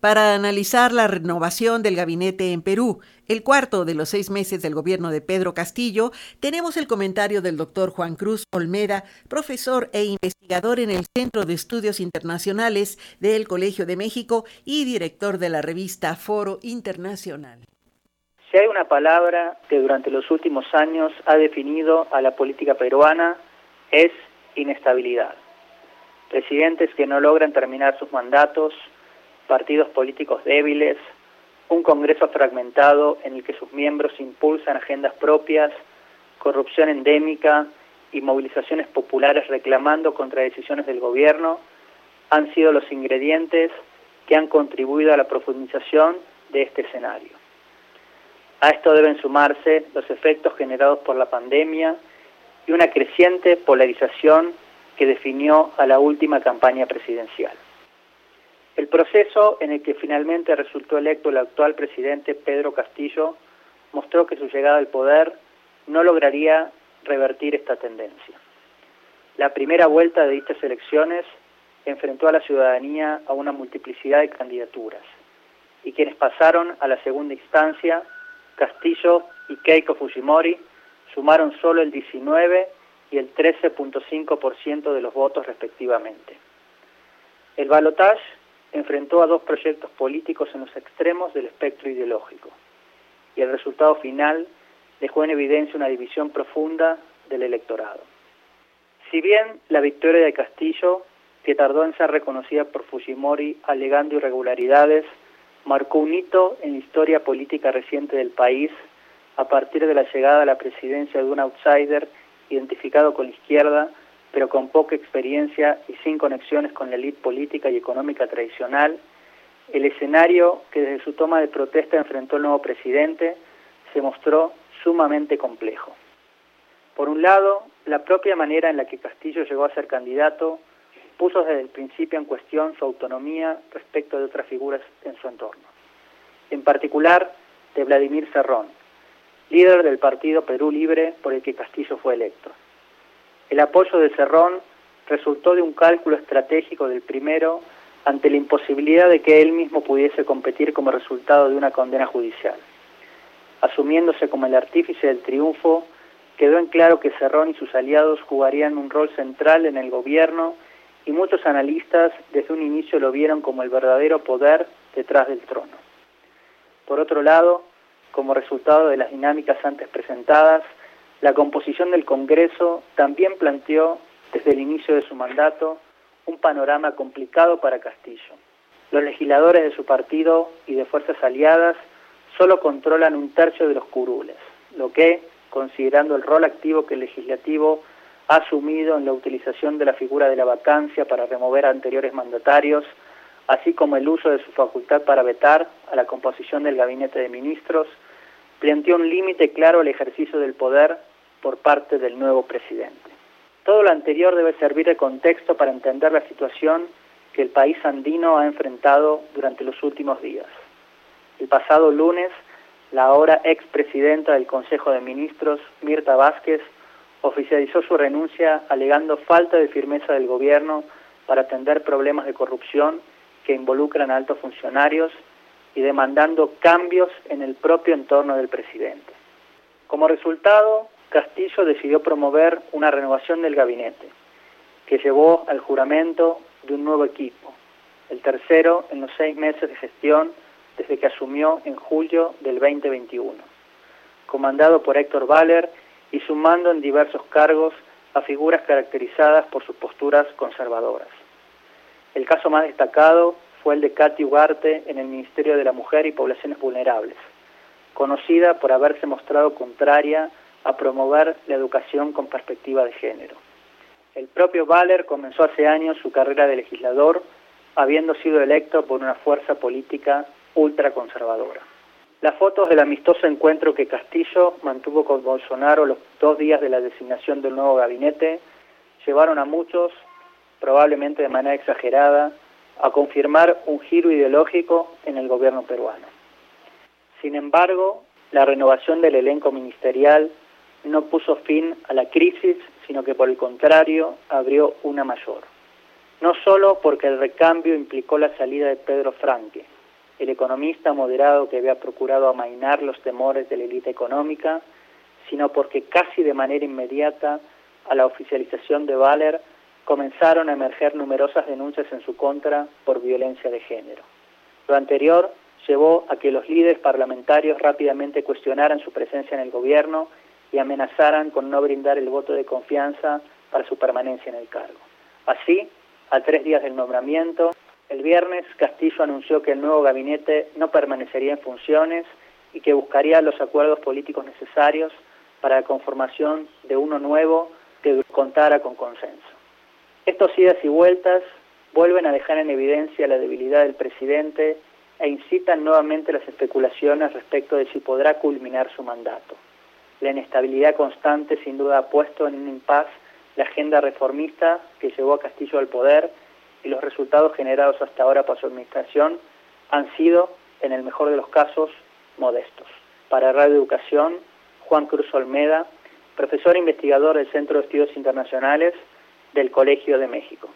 para analizar la renovación del gabinete en Perú, el cuarto de los seis meses del gobierno de Pedro Castillo, tenemos el comentario del doctor Juan Cruz Olmeda, profesor e investigador en el Centro de Estudios Internacionales del Colegio de México y director de la revista Foro Internacional. Si hay una palabra que durante los últimos años ha definido a la política peruana es inestabilidad. Presidentes que no logran terminar sus mandatos, partidos políticos débiles, un Congreso fragmentado en el que sus miembros impulsan agendas propias, corrupción endémica y movilizaciones populares reclamando contra decisiones del gobierno, han sido los ingredientes que han contribuido a la profundización de este escenario. A esto deben sumarse los efectos generados por la pandemia y una creciente polarización que definió a la última campaña presidencial. El proceso en el que finalmente resultó electo el actual presidente Pedro Castillo mostró que su llegada al poder no lograría revertir esta tendencia. La primera vuelta de dichas elecciones enfrentó a la ciudadanía a una multiplicidad de candidaturas y quienes pasaron a la segunda instancia, Castillo y Keiko Fujimori, sumaron solo el 19 y el 13.5% de los votos respectivamente. El balotaje enfrentó a dos proyectos políticos en los extremos del espectro ideológico y el resultado final dejó en evidencia una división profunda del electorado. Si bien la victoria de Castillo, que tardó en ser reconocida por Fujimori alegando irregularidades, marcó un hito en la historia política reciente del país a partir de la llegada a la presidencia de un outsider identificado con la izquierda pero con poca experiencia y sin conexiones con la élite política y económica tradicional, el escenario que desde su toma de protesta enfrentó el nuevo presidente se mostró sumamente complejo. Por un lado, la propia manera en la que Castillo llegó a ser candidato puso desde el principio en cuestión su autonomía respecto de otras figuras en su entorno. En particular, de Vladimir Serrón, líder del partido Perú Libre por el que Castillo fue electo. El apoyo de Cerrón resultó de un cálculo estratégico del primero ante la imposibilidad de que él mismo pudiese competir como resultado de una condena judicial. Asumiéndose como el artífice del triunfo, quedó en claro que Cerrón y sus aliados jugarían un rol central en el gobierno y muchos analistas desde un inicio lo vieron como el verdadero poder detrás del trono. Por otro lado, como resultado de las dinámicas antes presentadas, la composición del Congreso también planteó desde el inicio de su mandato un panorama complicado para Castillo. Los legisladores de su partido y de fuerzas aliadas solo controlan un tercio de los curules, lo que, considerando el rol activo que el legislativo ha asumido en la utilización de la figura de la vacancia para remover a anteriores mandatarios, así como el uso de su facultad para vetar a la composición del gabinete de ministros, planteó un límite claro al ejercicio del poder por parte del nuevo presidente. Todo lo anterior debe servir de contexto para entender la situación que el país andino ha enfrentado durante los últimos días. El pasado lunes, la ahora expresidenta del Consejo de Ministros, Mirta Vázquez, oficializó su renuncia alegando falta de firmeza del gobierno para atender problemas de corrupción que involucran a altos funcionarios y demandando cambios en el propio entorno del presidente. Como resultado, Castillo decidió promover una renovación del gabinete, que llevó al juramento de un nuevo equipo, el tercero en los seis meses de gestión desde que asumió en julio del 2021, comandado por Héctor Valer y sumando en diversos cargos a figuras caracterizadas por sus posturas conservadoras. El caso más destacado fue el de Katy Ugarte en el Ministerio de la Mujer y Poblaciones Vulnerables, conocida por haberse mostrado contraria a promover la educación con perspectiva de género. El propio Valer comenzó hace años su carrera de legislador, habiendo sido electo por una fuerza política ultraconservadora. Las fotos del amistoso encuentro que Castillo mantuvo con Bolsonaro los dos días de la designación del nuevo gabinete llevaron a muchos, probablemente de manera exagerada, a confirmar un giro ideológico en el gobierno peruano. Sin embargo, la renovación del elenco ministerial no puso fin a la crisis, sino que por el contrario abrió una mayor. No solo porque el recambio implicó la salida de Pedro Franque, el economista moderado que había procurado amainar los temores de la élite económica, sino porque casi de manera inmediata a la oficialización de Valer comenzaron a emerger numerosas denuncias en su contra por violencia de género. Lo anterior llevó a que los líderes parlamentarios rápidamente cuestionaran su presencia en el gobierno y amenazaran con no brindar el voto de confianza para su permanencia en el cargo. Así, a tres días del nombramiento, el viernes Castillo anunció que el nuevo gabinete no permanecería en funciones y que buscaría los acuerdos políticos necesarios para la conformación de uno nuevo que contara con consenso. Estos idas y vueltas vuelven a dejar en evidencia la debilidad del presidente e incitan nuevamente las especulaciones respecto de si podrá culminar su mandato. La inestabilidad constante sin duda ha puesto en un impas la agenda reformista que llevó a Castillo al poder y los resultados generados hasta ahora por su administración han sido, en el mejor de los casos, modestos. Para Radio Educación, Juan Cruz Olmeda, profesor investigador del Centro de Estudios Internacionales del Colegio de México.